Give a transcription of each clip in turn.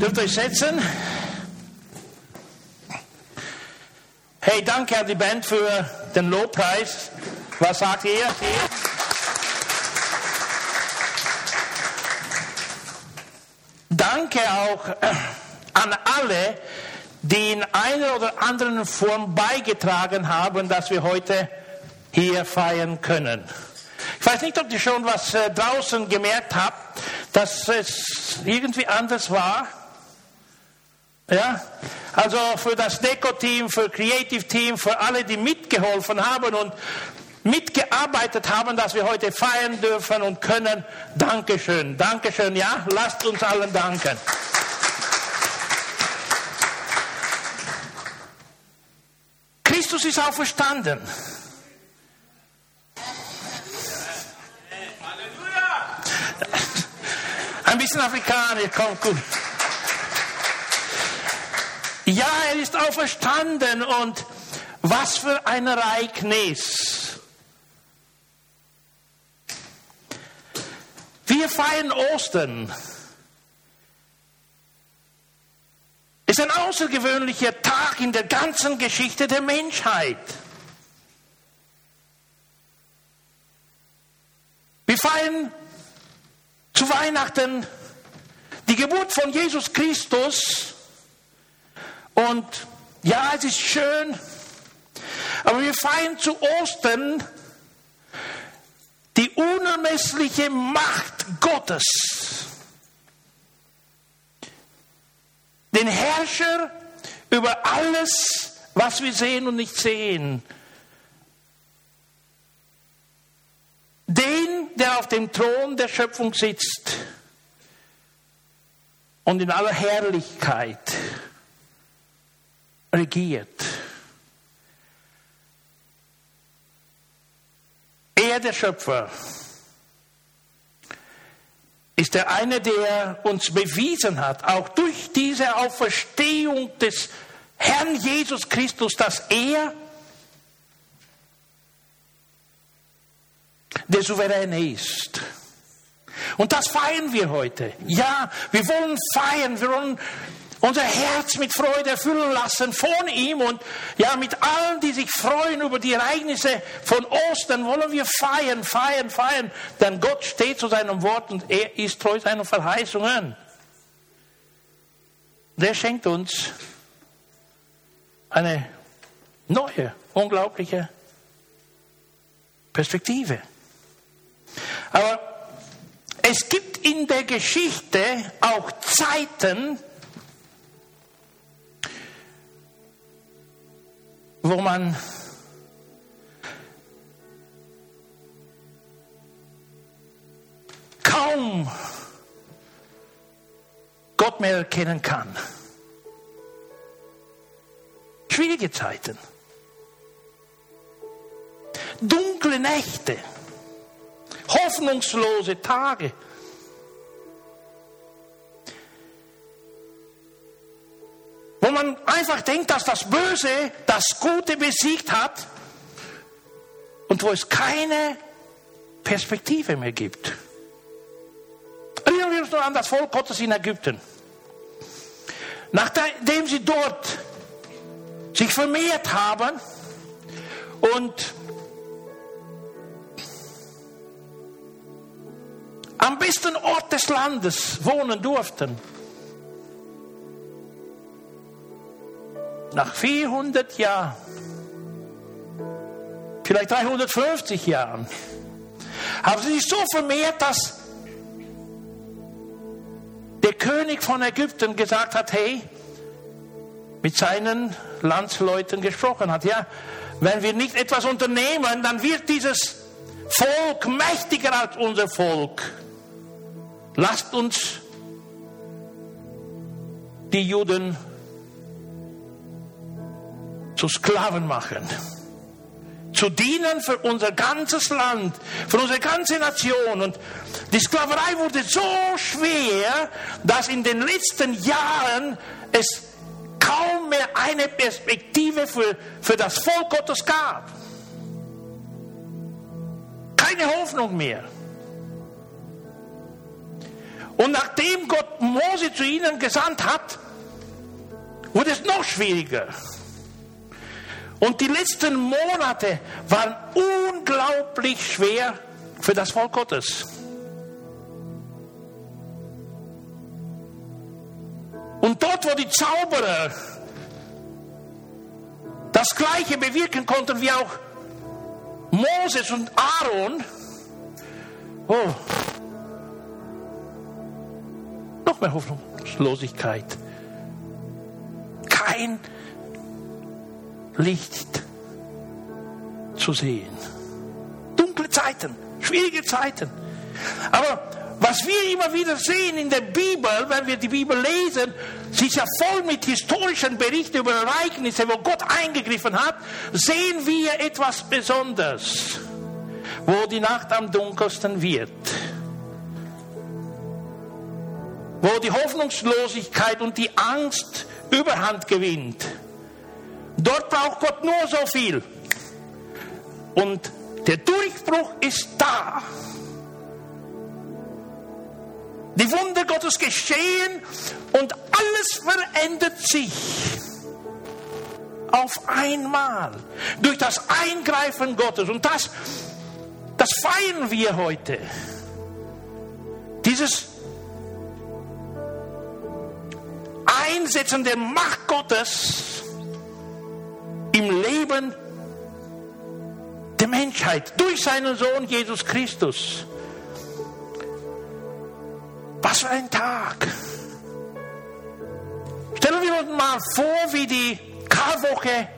Dürft euch setzen? Hey, danke an die Band für den Lobpreis. Was sagt ihr? Danke auch äh, an alle, die in einer oder anderen Form beigetragen haben, dass wir heute hier feiern können. Ich weiß nicht, ob ihr schon was äh, draußen gemerkt habt, dass es irgendwie anders war. Ja, also für das Deko-Team, für Creative-Team, für alle, die mitgeholfen haben und mitgearbeitet haben, dass wir heute feiern dürfen und können. Dankeschön, Dankeschön, ja, lasst uns allen danken. Christus ist auferstanden. Ein bisschen Afrikaner, kommt gut. Ja, er ist auferstanden und was für ein Ereignis. Wir feiern Ostern. ist ein außergewöhnlicher Tag in der ganzen Geschichte der Menschheit. Wir feiern zu Weihnachten die Geburt von Jesus Christus und ja, es ist schön, aber wir feiern zu Ostern die unermessliche Macht Gottes. Den Herrscher über alles, was wir sehen und nicht sehen. Den, der auf dem Thron der Schöpfung sitzt und in aller Herrlichkeit regiert. Er, der Schöpfer, ist der eine, der uns bewiesen hat, auch durch diese Auferstehung des Herrn Jesus Christus, dass er der Souverän ist. Und das feiern wir heute. Ja, wir wollen feiern, wir wollen unser Herz mit Freude erfüllen lassen von ihm und ja, mit allen, die sich freuen über die Ereignisse von Ostern, wollen wir feiern, feiern, feiern, denn Gott steht zu seinem Wort und er ist treu seinen Verheißungen. Der schenkt uns eine neue, unglaubliche Perspektive. Aber es gibt in der Geschichte auch Zeiten, wo man kaum Gott mehr erkennen kann. Schwierige Zeiten. Dunkle Nächte. Hoffnungslose Tage. Wo man einfach denkt, dass das Böse das Gute besiegt hat und wo es keine Perspektive mehr gibt. Erinnern wir uns nur an das Volk Gottes in Ägypten. Nachdem sie dort sich vermehrt haben und am besten Ort des Landes wohnen durften, nach 400 Jahren, vielleicht 350 Jahren, haben sie sich so vermehrt, dass der König von Ägypten gesagt hat, hey, mit seinen Landsleuten gesprochen hat, ja, wenn wir nicht etwas unternehmen, dann wird dieses Volk mächtiger als unser Volk. Lasst uns die Juden zu Sklaven machen. Zu dienen für unser ganzes Land, für unsere ganze Nation. Und die Sklaverei wurde so schwer, dass in den letzten Jahren es kaum mehr eine Perspektive für, für das Volk Gottes gab. Keine Hoffnung mehr. Und nachdem Gott Mose zu ihnen gesandt hat, wurde es noch schwieriger. Und die letzten Monate waren unglaublich schwer für das Volk Gottes. Und dort, wo die Zauberer das Gleiche bewirken konnten wie auch Moses und Aaron, oh, noch mehr Hoffnungslosigkeit. Kein Licht zu sehen. Dunkle Zeiten, schwierige Zeiten. Aber was wir immer wieder sehen in der Bibel, wenn wir die Bibel lesen, sie ist ja voll mit historischen Berichten über Ereignisse, wo Gott eingegriffen hat, sehen wir etwas Besonderes, wo die Nacht am dunkelsten wird. Wo die Hoffnungslosigkeit und die Angst Überhand gewinnt. Dort braucht Gott nur so viel. Und der Durchbruch ist da. Die Wunder Gottes geschehen und alles verändert sich auf einmal durch das Eingreifen Gottes. Und das, das feiern wir heute. Dieses Einsetzen der Macht Gottes im Leben der Menschheit durch seinen Sohn Jesus Christus. Was für ein Tag. Stellen wir uns mal vor, wie die Karwoche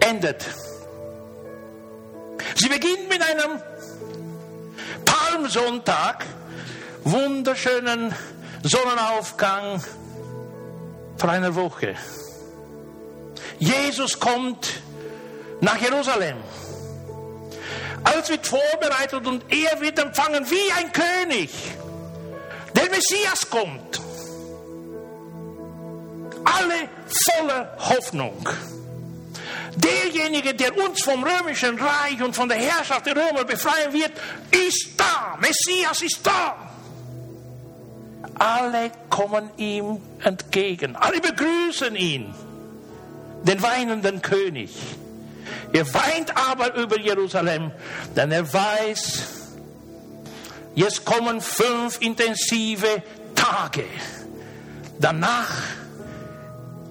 endet. Sie beginnt mit einem Palmsonntag, wunderschönen Sonnenaufgang vor einer Woche. Jesus kommt nach Jerusalem. Alles wird vorbereitet und er wird empfangen wie ein König. Der Messias kommt. Alle voller Hoffnung. Derjenige, der uns vom römischen Reich und von der Herrschaft der Römer befreien wird, ist da. Messias ist da. Alle kommen ihm entgegen. Alle begrüßen ihn, den weinenden König. Er weint aber über Jerusalem, denn er weiß, jetzt kommen fünf intensive Tage. Danach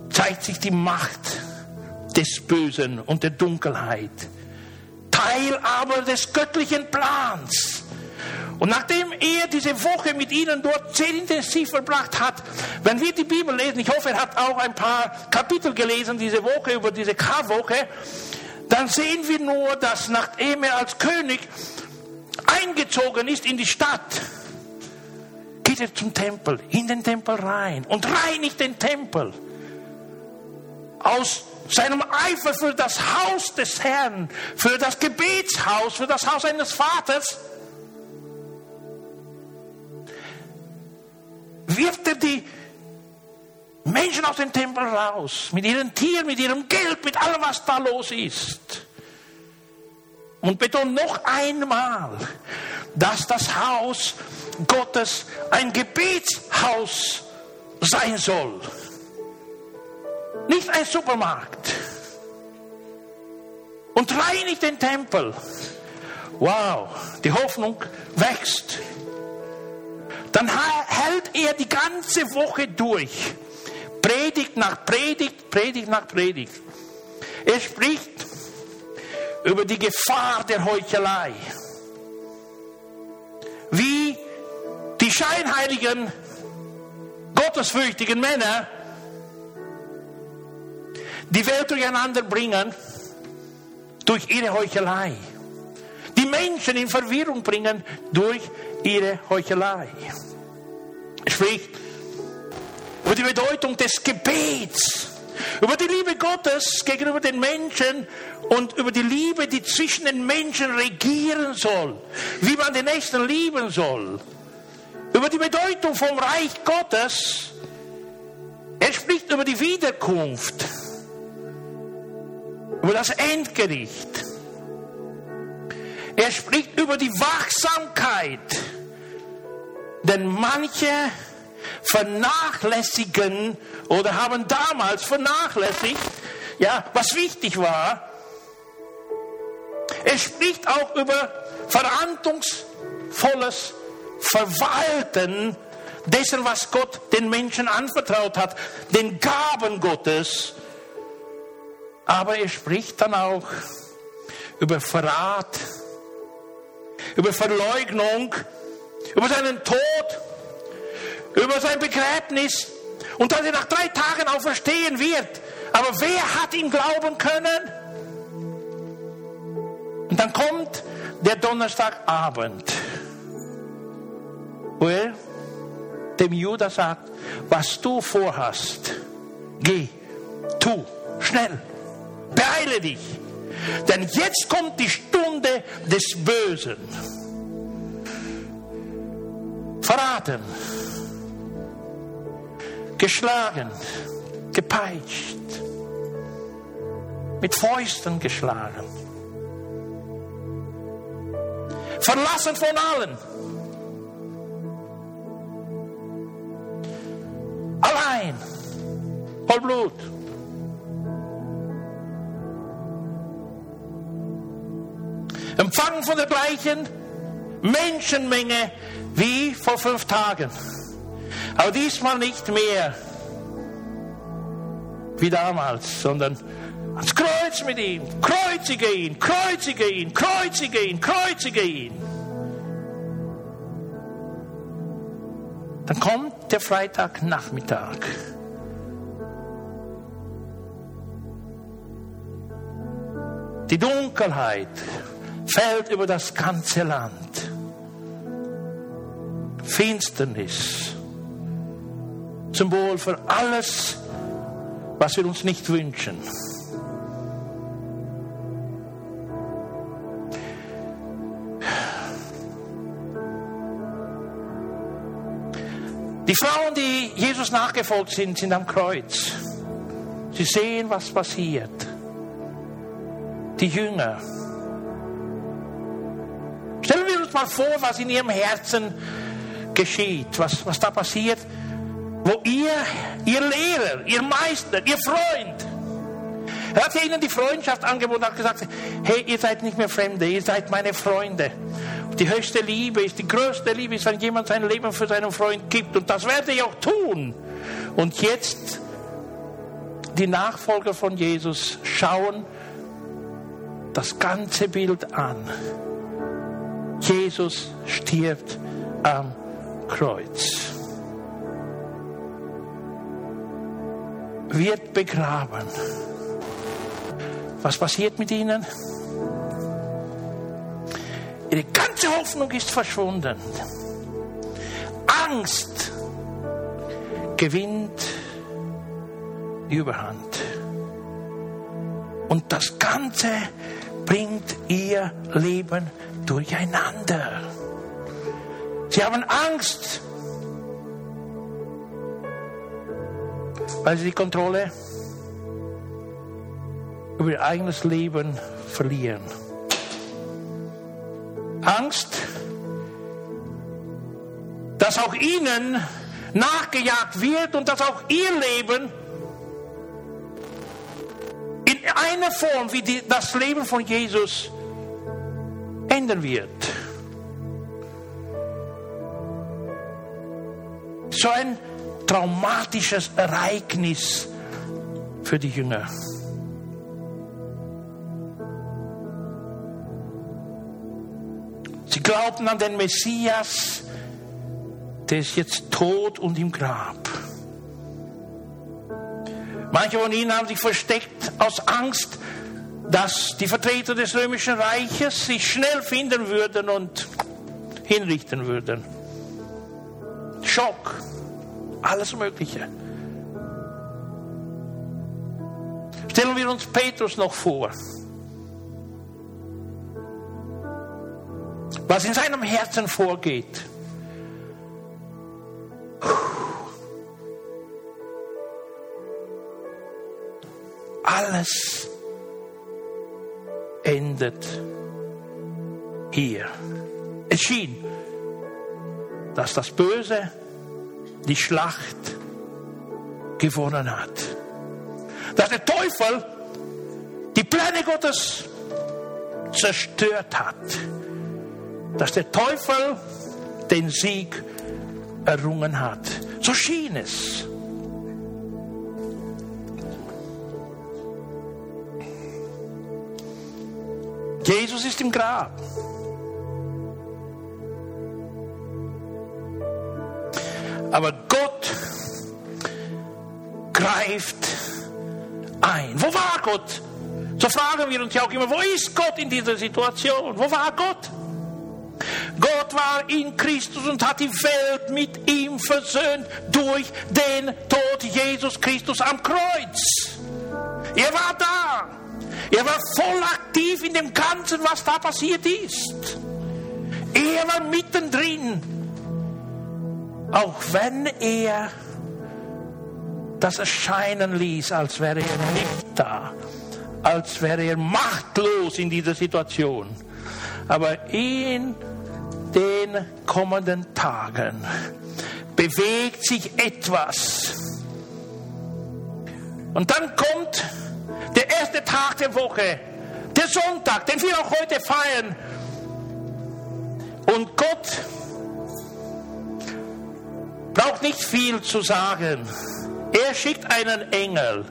zeigt sich die Macht des Bösen und der Dunkelheit. Teil aber des göttlichen Plans. Und nachdem er diese Woche mit ihnen dort sehr intensiv verbracht hat, wenn wir die Bibel lesen, ich hoffe, er hat auch ein paar Kapitel gelesen diese Woche über diese Karwoche, dann sehen wir nur, dass nachdem er als König eingezogen ist in die Stadt, geht er zum Tempel, in den Tempel rein und reinigt den Tempel. Aus seinem Eifer für das Haus des Herrn, für das Gebetshaus, für das Haus seines Vaters, wirft er die Menschen aus dem Tempel raus, mit ihren Tieren, mit ihrem Geld, mit allem, was da los ist. Und betont noch einmal, dass das Haus Gottes ein Gebetshaus sein soll. Nicht ein Supermarkt. Und reinigt den Tempel. Wow, die Hoffnung wächst. Dann hält er die ganze Woche durch. Predigt nach Predigt, Predigt nach Predigt. Er spricht über die Gefahr der Heuchelei. Wie die scheinheiligen, gottesfürchtigen Männer die Welt durcheinander bringen durch ihre Heuchelei. Die Menschen in Verwirrung bringen durch ihre Heuchelei. Spricht über die Bedeutung des Gebets, über die Liebe Gottes gegenüber den Menschen und über die Liebe, die zwischen den Menschen regieren soll, wie man den Nächsten lieben soll, über die Bedeutung vom Reich Gottes. Er spricht über die Wiederkunft, über das Endgericht. Er spricht über die Wachsamkeit Denn manche vernachlässigen oder haben damals vernachlässigt, ja, was wichtig war. Es spricht auch über verantwortungsvolles Verwalten dessen, was Gott den Menschen anvertraut hat, den Gaben Gottes. Aber er spricht dann auch über Verrat, über Verleugnung, über seinen Tod, über sein Begräbnis und dass er nach drei Tagen auferstehen wird. Aber wer hat ihm glauben können? Und dann kommt der Donnerstagabend, wo er dem Judas sagt, was du vorhast, geh, tu, schnell, beeile dich. Denn jetzt kommt die Stunde des Bösen. Verraten, geschlagen, gepeitscht, mit Fäusten geschlagen, verlassen von allen, allein, voll Blut. Empfangen von der gleichen Menschenmenge wie vor fünf Tagen. Aber diesmal nicht mehr wie damals, sondern ans Kreuz mit ihm. Kreuzige ihn, kreuzige ihn, kreuzige ihn, kreuzige ihn. Dann kommt der Freitagnachmittag. Die Dunkelheit fällt über das ganze Land. Finsternis. Symbol für alles, was wir uns nicht wünschen. Die Frauen, die Jesus nachgefolgt sind, sind am Kreuz. Sie sehen, was passiert. Die Jünger. Uns mal vor, was in ihrem Herzen geschieht, was, was da passiert, wo ihr, ihr Lehrer, ihr Meister, ihr Freund, er hat ihnen die Freundschaft angeboten hat gesagt, hey, ihr seid nicht mehr Fremde, ihr seid meine Freunde. Die höchste Liebe ist, die größte Liebe ist, wenn jemand sein Leben für seinen Freund gibt. Und das werde ich auch tun. Und jetzt die Nachfolger von Jesus schauen das ganze Bild an. Jesus stirbt am Kreuz. Wird begraben. Was passiert mit ihnen? Ihre ganze Hoffnung ist verschwunden. Angst gewinnt Überhand. Und das Ganze bringt ihr Leben durcheinander. Sie haben Angst, weil sie die Kontrolle über ihr eigenes Leben verlieren. Angst, dass auch ihnen nachgejagt wird und dass auch ihr Leben in einer Form wie die, das Leben von Jesus ändern wird. So ein traumatisches Ereignis für die Jünger. Sie glaubten an den Messias, der ist jetzt tot und im Grab. Manche von ihnen haben sich versteckt aus Angst, dass die Vertreter des römischen Reiches sich schnell finden würden und hinrichten würden. Schock, alles Mögliche. Stellen wir uns Petrus noch vor. Was in seinem Herzen vorgeht. Alles endet hier. Es schien dass das Böse die Schlacht gewonnen hat. Dass der Teufel die Pläne Gottes zerstört hat. Dass der Teufel den Sieg errungen hat. So schien es. Jesus ist im Grab. Aber Gott greift ein. Wo war Gott? So fragen wir uns ja auch immer, wo ist Gott in dieser Situation? Wo war Gott? Gott war in Christus und hat die Welt mit ihm versöhnt durch den Tod Jesus Christus am Kreuz. Er war da. Er war voll aktiv in dem Ganzen, was da passiert ist. Er war mittendrin. Auch wenn er das erscheinen ließ, als wäre er nicht da, als wäre er machtlos in dieser Situation. Aber in den kommenden Tagen bewegt sich etwas. Und dann kommt der erste Tag der Woche, der Sonntag, den wir auch heute feiern. Und Gott braucht nicht viel zu sagen. Er schickt einen Engel.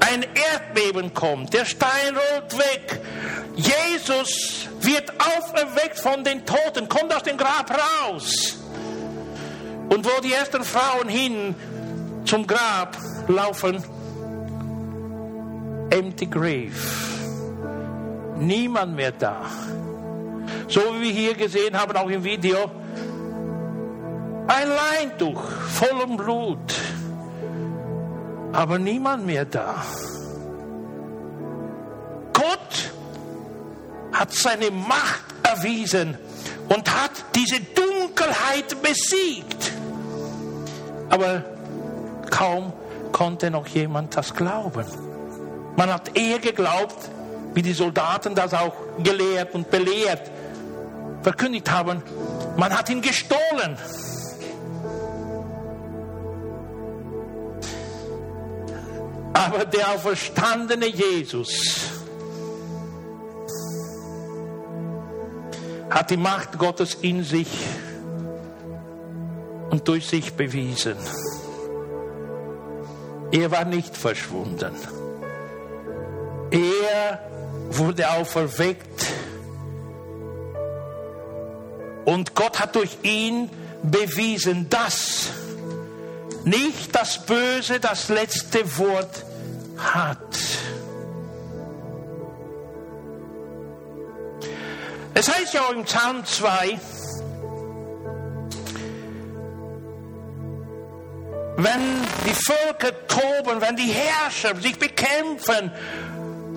Ein Erdbeben kommt. Der Stein rollt weg. Jesus wird auferweckt von den Toten, kommt aus dem Grab raus. Und wo die ersten Frauen hin zum Grab laufen, empty grave. Niemand mehr da. So wie wir hier gesehen haben, auch im Video, ein Leintuch vollem Blut, aber niemand mehr da. Gott hat seine Macht erwiesen und hat diese Dunkelheit besiegt. Aber kaum konnte noch jemand das glauben. Man hat eher geglaubt, wie die Soldaten das auch gelehrt und belehrt verkündigt haben, man hat ihn gestohlen. Aber der auferstandene Jesus hat die Macht Gottes in sich und durch sich bewiesen. Er war nicht verschwunden. Er wurde auferweckt und Gott hat durch ihn bewiesen, dass nicht das Böse das letzte Wort hat. Es heißt ja auch im Psalm 2, wenn die Völker toben, wenn die Herrscher sich bekämpfen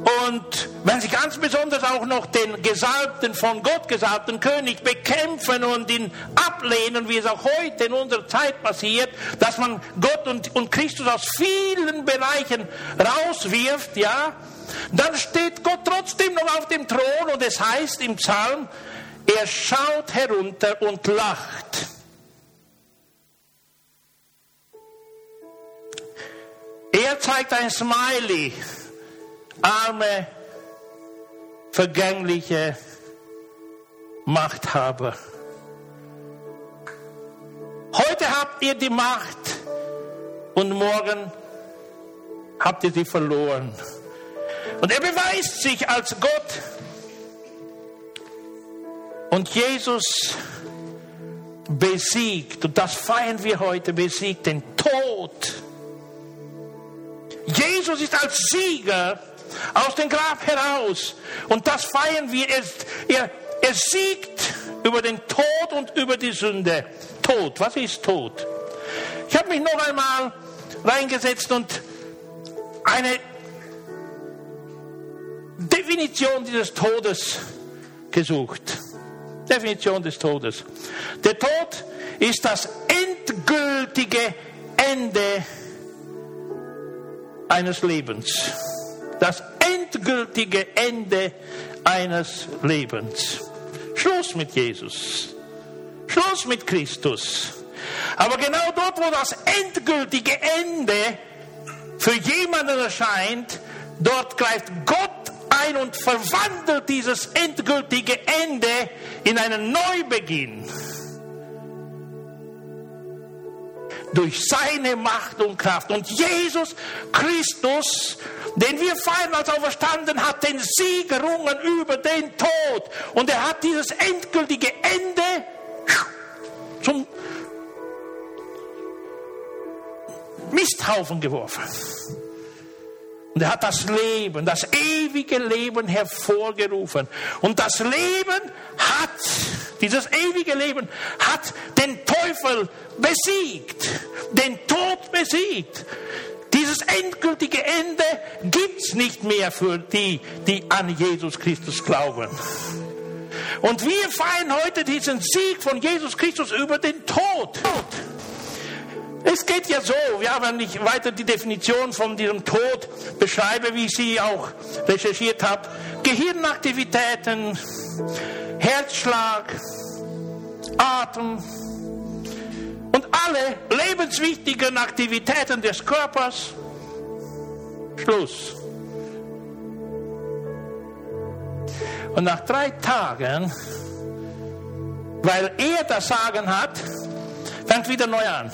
und wenn sie ganz besonders auch noch den Gesalbten von Gott gesalbten König bekämpfen und ihn ablehnen, wie es auch heute in unserer Zeit passiert, dass man Gott und, und Christus aus vielen Bereichen rauswirft, ja, dann steht Gott trotzdem noch auf dem Thron und es heißt im Psalm, er schaut herunter und lacht. Er zeigt ein Smiley arme, vergängliche Machthaber. Heute habt ihr die Macht und morgen habt ihr sie verloren. Und er beweist sich als Gott. Und Jesus besiegt, und das feiern wir heute, besiegt den Tod. Jesus ist als Sieger aus dem Grab heraus. Und das feiern wir. Er, er, er siegt über den Tod und über die Sünde. Tod, was ist Tod? Ich habe mich noch einmal reingesetzt und eine Definition dieses Todes gesucht. Definition des Todes. Der Tod ist das endgültige Ende eines Lebens das endgültige Ende eines Lebens. Schluss mit Jesus. Schluss mit Christus. Aber genau dort, wo das endgültige Ende für jemanden erscheint, dort greift Gott ein und verwandelt dieses endgültige Ende in einen Neubeginn. Durch seine Macht und Kraft. Und Jesus Christus, den wir feiern als auferstanden, hat den Sieg errungen über den Tod. Und er hat dieses endgültige Ende zum Misthaufen geworfen. Und er hat das Leben, das ewige Leben hervorgerufen. Und das Leben hat, dieses ewige Leben hat den Teufel besiegt, den Tod besiegt. Dieses endgültige Ende gibt es nicht mehr für die, die an Jesus Christus glauben. Und wir feiern heute diesen Sieg von Jesus Christus über den Tod. Es geht ja so, wir haben nicht weiter die Definition von diesem Tod beschreibe, wie ich sie auch recherchiert habe. Gehirnaktivitäten, Herzschlag, Atem und alle lebenswichtigen Aktivitäten des Körpers. Schluss. Und nach drei Tagen, weil er das Sagen hat, fängt wieder neu an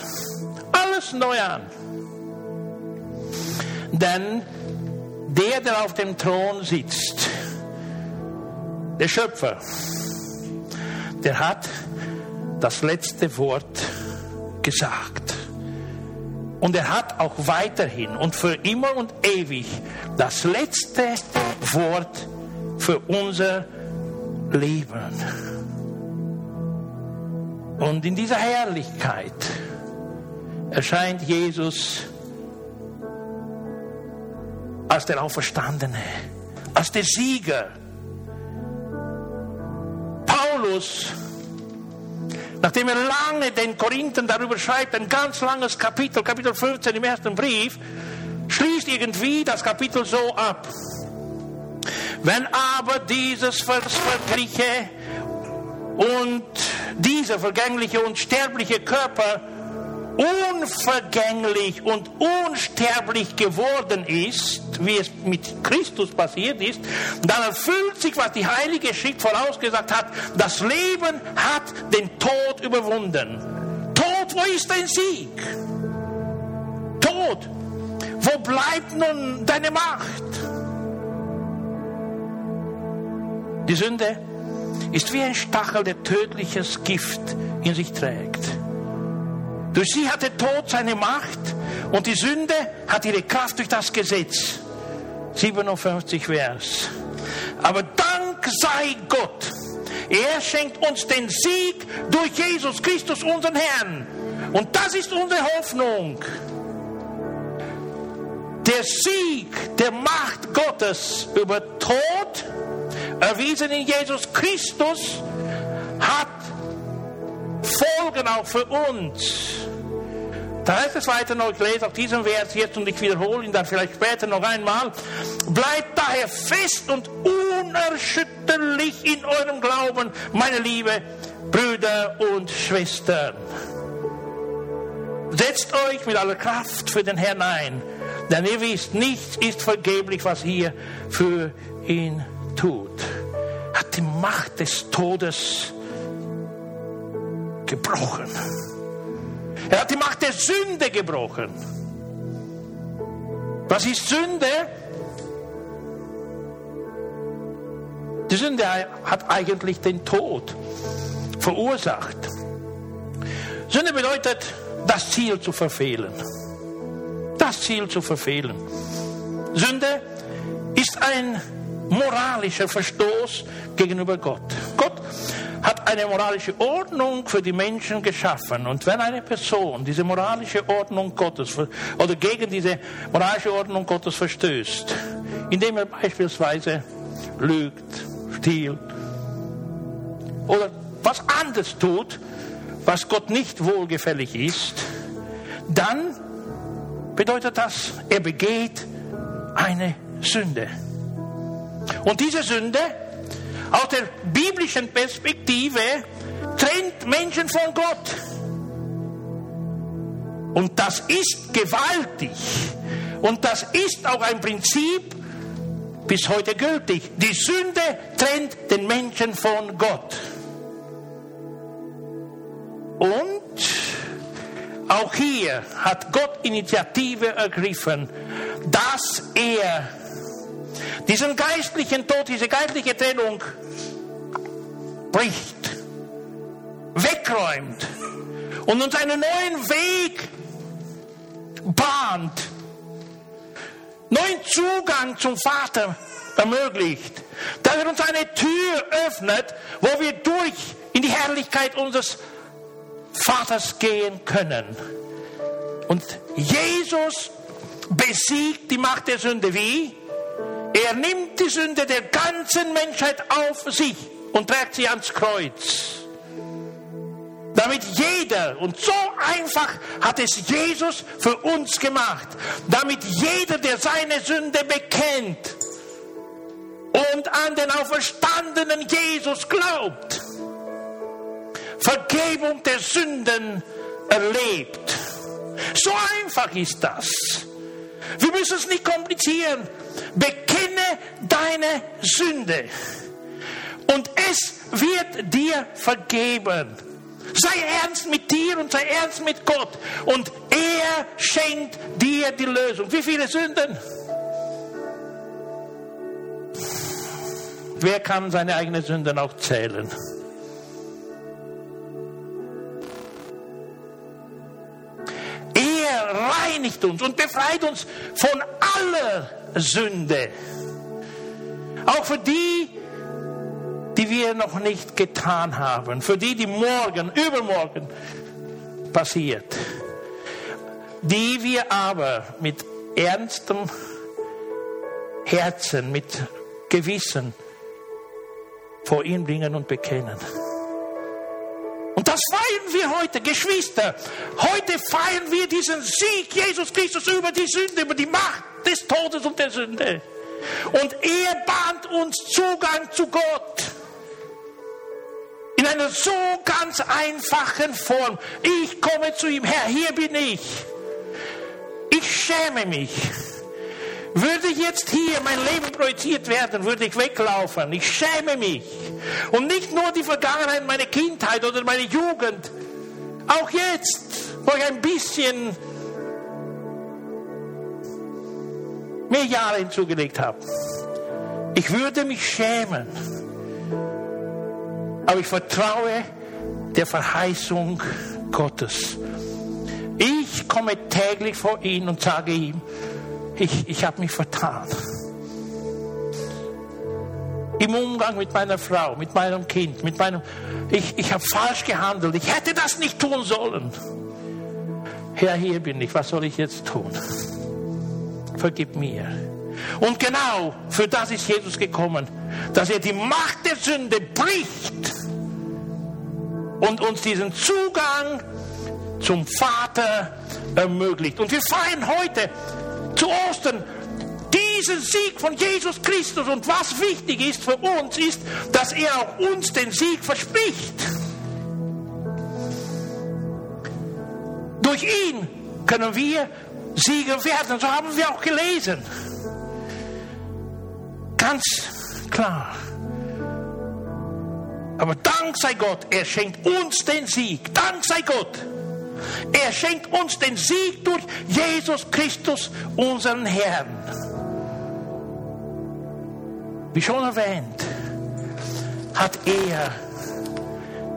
alles neu an. Denn der, der auf dem Thron sitzt, der Schöpfer, der hat das letzte Wort gesagt. Und er hat auch weiterhin und für immer und ewig das letzte Wort für unser Leben. Und in dieser Herrlichkeit erscheint Jesus als der Auferstandene, als der Sieger. Paulus, nachdem er lange den Korinthern darüber schreibt, ein ganz langes Kapitel, Kapitel 15 im ersten Brief, schließt irgendwie das Kapitel so ab. Wenn aber dieses vergliche und dieser vergängliche und sterbliche Körper unvergänglich und unsterblich geworden ist, wie es mit Christus passiert ist, dann erfüllt sich, was die Heilige Schrift vorausgesagt hat, das Leben hat den Tod überwunden. Tod, wo ist dein Sieg? Tod, wo bleibt nun deine Macht? Die Sünde ist wie ein Stachel, der tödliches Gift in sich trägt. Durch sie hat der Tod seine Macht und die Sünde hat ihre Kraft durch das Gesetz. 57 Vers. Aber Dank sei Gott. Er schenkt uns den Sieg durch Jesus Christus, unseren Herrn. Und das ist unsere Hoffnung. Der Sieg der Macht Gottes über Tod, erwiesen in Jesus Christus, hat Folgen auch für uns. Da heißt es weiter noch, ich lese auch diesen Vers jetzt und ich wiederhole ihn dann vielleicht später noch einmal. Bleibt daher fest und unerschütterlich in eurem Glauben, meine liebe Brüder und Schwestern. Setzt euch mit aller Kraft für den Herrn ein, denn ihr wisst, nichts ist vergeblich, was ihr für ihn tut. Hat die Macht des Todes gebrochen. Er hat die Macht der Sünde gebrochen. Was ist Sünde? Die Sünde hat eigentlich den Tod verursacht. Sünde bedeutet, das Ziel zu verfehlen. Das Ziel zu verfehlen. Sünde ist ein moralischer Verstoß gegenüber Gott. Gott hat eine moralische Ordnung für die Menschen geschaffen. Und wenn eine Person diese moralische Ordnung Gottes oder gegen diese moralische Ordnung Gottes verstößt, indem er beispielsweise lügt, stiehlt oder was anderes tut, was Gott nicht wohlgefällig ist, dann bedeutet das, er begeht eine Sünde. Und diese Sünde aus der biblischen Perspektive trennt Menschen von Gott. Und das ist gewaltig. Und das ist auch ein Prinzip bis heute gültig. Die Sünde trennt den Menschen von Gott. Und auch hier hat Gott Initiative ergriffen, dass er diesen geistlichen Tod, diese geistliche Trennung bricht, wegräumt und uns einen neuen Weg bahnt, neuen Zugang zum Vater ermöglicht, dass er uns eine Tür öffnet, wo wir durch in die Herrlichkeit unseres Vaters gehen können. Und Jesus besiegt die Macht der Sünde wie? Er nimmt die Sünde der ganzen Menschheit auf sich und trägt sie ans Kreuz. Damit jeder, und so einfach hat es Jesus für uns gemacht, damit jeder, der seine Sünde bekennt und an den auferstandenen Jesus glaubt, Vergebung der Sünden erlebt. So einfach ist das. Wir müssen es nicht komplizieren. Bekenne deine Sünde und es wird dir vergeben. Sei ernst mit dir und sei ernst mit Gott. Und er schenkt dir die Lösung. Wie viele Sünden? Wer kann seine eigenen Sünden auch zählen? Reinigt uns und befreit uns von aller Sünde. Auch für die, die wir noch nicht getan haben, für die, die morgen, übermorgen passiert, die wir aber mit ernstem Herzen, mit Gewissen vor ihn bringen und bekennen. Und das feiern wir heute, Geschwister. Heute feiern wir diesen Sieg Jesus Christus über die Sünde, über die Macht des Todes und der Sünde. Und er bahnt uns Zugang zu Gott. In einer so ganz einfachen Form. Ich komme zu ihm, Herr, hier bin ich. Ich schäme mich. Würde ich jetzt hier mein Leben projiziert werden, würde ich weglaufen. Ich schäme mich. Und nicht nur die Vergangenheit, meine Kindheit oder meine Jugend. Auch jetzt, wo ich ein bisschen mehr Jahre hinzugelegt habe. Ich würde mich schämen. Aber ich vertraue der Verheißung Gottes. Ich komme täglich vor ihn und sage ihm, ich, ich habe mich vertan. Im Umgang mit meiner Frau, mit meinem Kind, mit meinem, ich, ich habe falsch gehandelt. Ich hätte das nicht tun sollen. Herr, hier bin ich. Was soll ich jetzt tun? Vergib mir. Und genau für das ist Jesus gekommen, dass er die Macht der Sünde bricht und uns diesen Zugang zum Vater ermöglicht. Und wir feiern heute zu Ostern diesen Sieg von Jesus Christus. Und was wichtig ist für uns, ist, dass er auch uns den Sieg verspricht. Durch ihn können wir Sieger werden. So haben wir auch gelesen. Ganz klar. Aber Dank sei Gott, er schenkt uns den Sieg. Dank sei Gott. Er schenkt uns den Sieg durch Jesus Christus, unseren Herrn. Wie schon erwähnt, hat er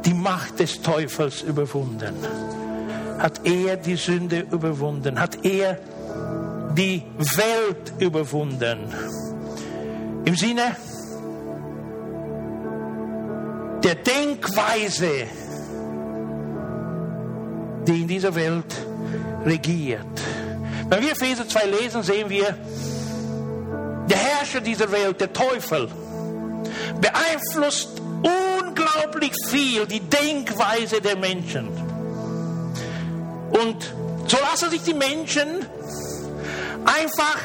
die Macht des Teufels überwunden. Hat er die Sünde überwunden. Hat er die Welt überwunden. Im Sinne der Denkweise, die in dieser Welt regiert. Wenn wir Epheser 2 lesen, sehen wir, der Herrscher dieser Welt, der Teufel, beeinflusst unglaublich viel die Denkweise der Menschen. Und so lassen sich die Menschen einfach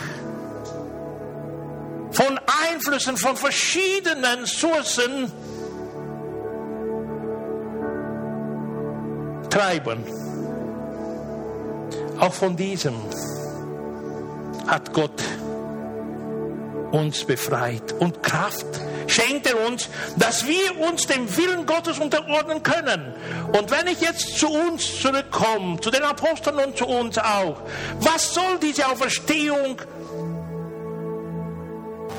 von Einflüssen von verschiedenen Sourcen treiben. Auch von diesem hat Gott uns befreit und Kraft schenkt er uns, dass wir uns dem Willen Gottes unterordnen können. Und wenn ich jetzt zu uns zurückkomme, zu den Aposteln und zu uns auch, was soll diese Auferstehung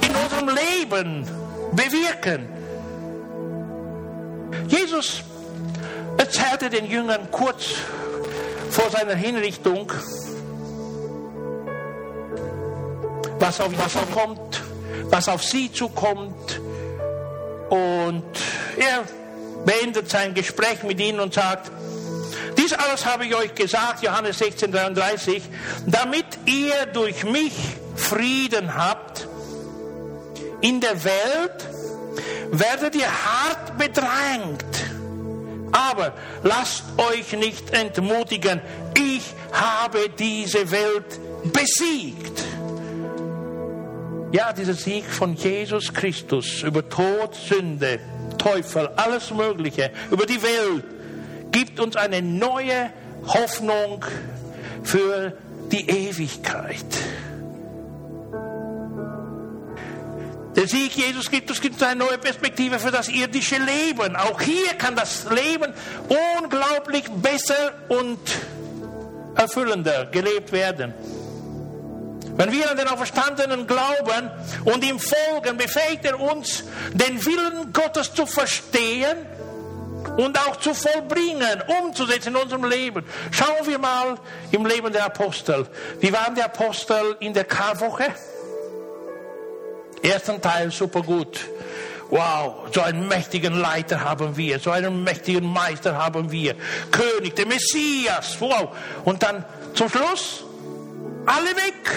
in unserem Leben bewirken? Jesus erzählte den Jüngern kurz vor seiner Hinrichtung, was auf ihn kommt, was auf sie zukommt. Und er beendet sein Gespräch mit ihnen und sagt, dies alles habe ich euch gesagt, Johannes 16, 33, damit ihr durch mich Frieden habt. In der Welt werdet ihr hart bedrängt. Aber lasst euch nicht entmutigen. Ich habe diese Welt besiegt. Ja, dieser Sieg von Jesus Christus über Tod, Sünde, Teufel, alles Mögliche, über die Welt, gibt uns eine neue Hoffnung für die Ewigkeit. Der Sieg Jesus Christus gibt uns eine neue Perspektive für das irdische Leben. Auch hier kann das Leben unglaublich besser und erfüllender gelebt werden. Wenn wir an den Auferstandenen glauben und ihm folgen, befähigt er uns, den Willen Gottes zu verstehen und auch zu vollbringen, umzusetzen in unserem Leben. Schauen wir mal im Leben der Apostel. Wie waren die Apostel in der Karwoche? Ersten Teil super gut. Wow, so einen mächtigen Leiter haben wir, so einen mächtigen Meister haben wir. König, der Messias, wow. Und dann zum Schluss, alle weg.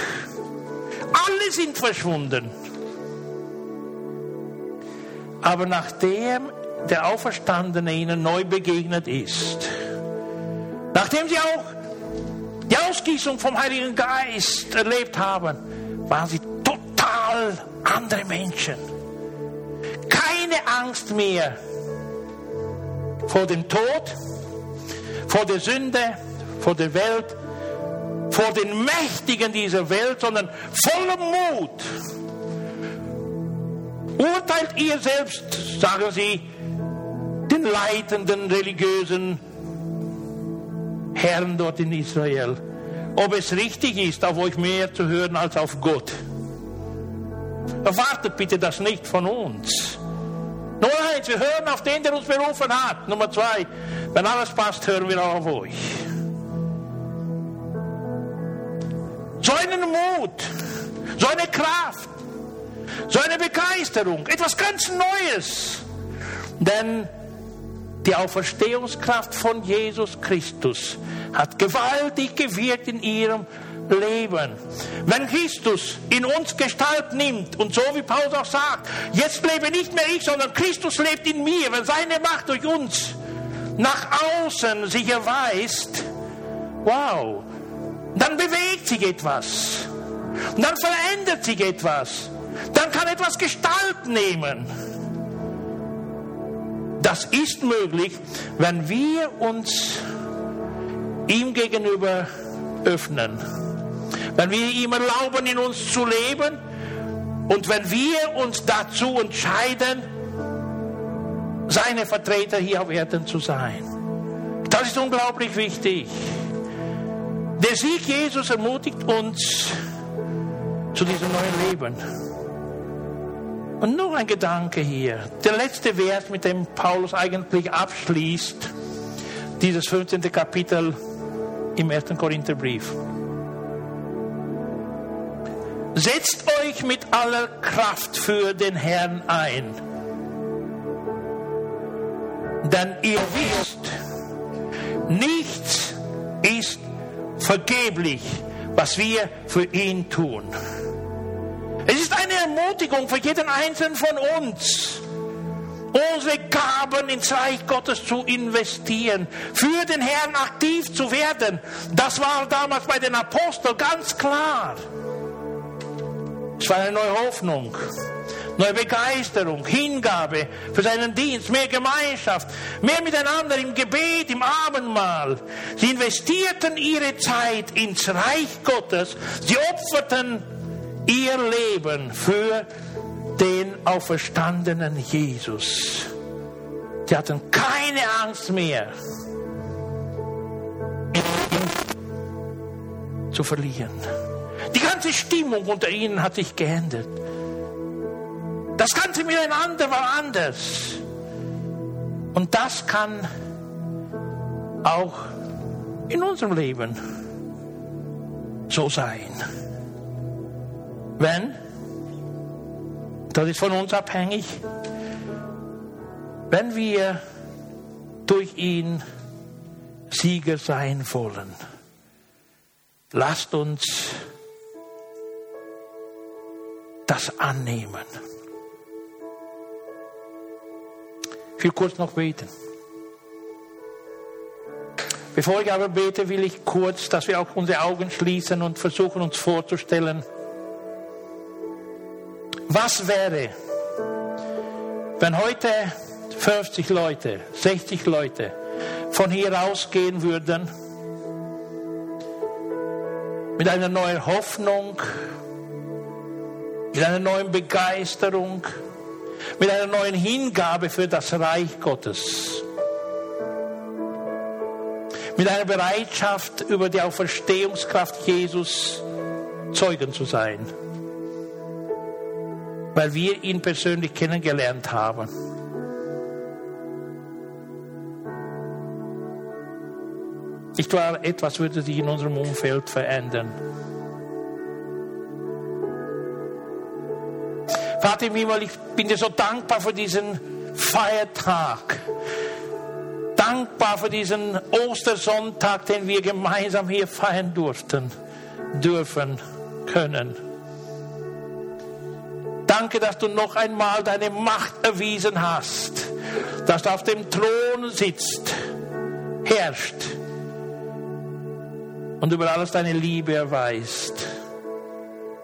Alle sind verschwunden. Aber nachdem der Auferstandene ihnen neu begegnet ist, nachdem sie auch die Ausgießung vom Heiligen Geist erlebt haben, waren sie total andere Menschen. Keine Angst mehr vor dem Tod, vor der Sünde, vor der Welt, vor den Mächtigen dieser Welt, sondern voller Mut. Urteilt ihr selbst, sagen sie, den leitenden religiösen Herren dort in Israel, ob es richtig ist, auf euch mehr zu hören als auf Gott. Erwartet bitte das nicht von uns. Nummer eins, wir hören auf den, der uns berufen hat. Nummer zwei, wenn alles passt, hören wir auch auf euch. So einen Mut, so eine Kraft, so eine Begeisterung, etwas ganz Neues. Denn die Auferstehungskraft von Jesus Christus hat gewaltig gewirkt in ihrem leben. Wenn Christus in uns Gestalt nimmt und so wie Paulus auch sagt, jetzt lebe nicht mehr ich, sondern Christus lebt in mir, wenn seine Macht durch uns nach außen sich erweist, wow, dann bewegt sich etwas. dann verändert sich etwas. Dann kann etwas Gestalt nehmen. Das ist möglich, wenn wir uns ihm gegenüber öffnen wenn wir ihm erlauben, in uns zu leben und wenn wir uns dazu entscheiden, seine Vertreter hier auf Erden zu sein. Das ist unglaublich wichtig. Der Sieg Jesus ermutigt uns zu diesem neuen Leben. Und noch ein Gedanke hier. Der letzte Vers, mit dem Paulus eigentlich abschließt, dieses 15. Kapitel im 1. Korintherbrief. Setzt euch mit aller Kraft für den Herrn ein. Denn ihr wisst, nichts ist vergeblich, was wir für ihn tun. Es ist eine Ermutigung für jeden Einzelnen von uns, unsere Gaben ins Reich Gottes zu investieren, für den Herrn aktiv zu werden. Das war damals bei den Aposteln ganz klar. Es war eine neue Hoffnung, neue Begeisterung, Hingabe für seinen Dienst, mehr Gemeinschaft, mehr miteinander im Gebet, im Abendmahl. Sie investierten ihre Zeit ins Reich Gottes. Sie opferten ihr Leben für den auferstandenen Jesus. Sie hatten keine Angst mehr, ihn zu verlieren. Die ganze Stimmung unter ihnen hat sich geändert. Das ganze Miteinander war anders. Und das kann auch in unserem Leben so sein. Wenn, das ist von uns abhängig, wenn wir durch ihn Sieger sein wollen, lasst uns das annehmen. Ich will kurz noch beten. Bevor ich aber bete, will ich kurz, dass wir auch unsere Augen schließen und versuchen uns vorzustellen, was wäre, wenn heute 50 Leute, 60 Leute von hier ausgehen würden mit einer neuen Hoffnung, mit einer neuen Begeisterung, mit einer neuen Hingabe für das Reich Gottes, mit einer Bereitschaft, über die Auferstehungskraft Jesus Zeugen zu sein, weil wir ihn persönlich kennengelernt haben. Nicht wahr, etwas würde sich in unserem Umfeld verändern. Vater im Himmel, ich bin dir so dankbar für diesen Feiertag. Dankbar für diesen Ostersonntag, den wir gemeinsam hier feiern durften, dürfen, können. Danke, dass du noch einmal deine Macht erwiesen hast, dass du auf dem Thron sitzt, herrscht und über alles deine Liebe erweist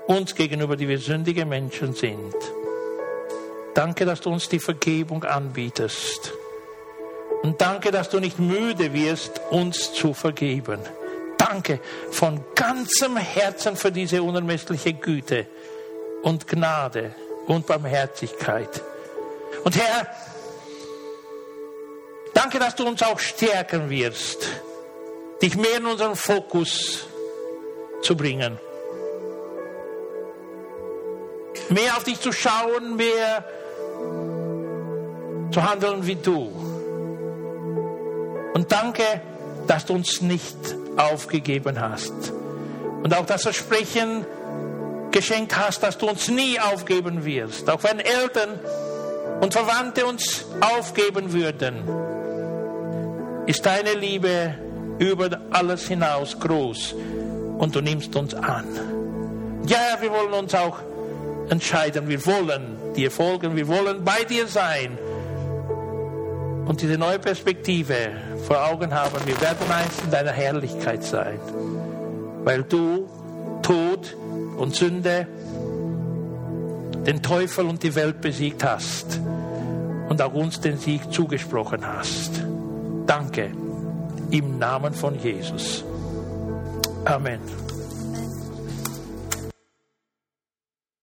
uns gegenüber, die wir sündige Menschen sind. Danke, dass du uns die Vergebung anbietest. Und danke, dass du nicht müde wirst, uns zu vergeben. Danke von ganzem Herzen für diese unermessliche Güte und Gnade und Barmherzigkeit. Und Herr, danke, dass du uns auch stärken wirst, dich mehr in unseren Fokus zu bringen mehr auf dich zu schauen, mehr zu handeln wie du. Und danke, dass du uns nicht aufgegeben hast. Und auch das Versprechen geschenkt hast, dass du uns nie aufgeben wirst. Auch wenn Eltern und Verwandte uns aufgeben würden, ist deine Liebe über alles hinaus groß und du nimmst uns an. Ja, wir wollen uns auch entscheiden. Wir wollen dir folgen, wir wollen bei dir sein. Und diese neue Perspektive vor Augen haben, wir werden eins in deiner Herrlichkeit sein. Weil du Tod und Sünde, den Teufel und die Welt besiegt hast und auch uns den Sieg zugesprochen hast. Danke im Namen von Jesus. Amen.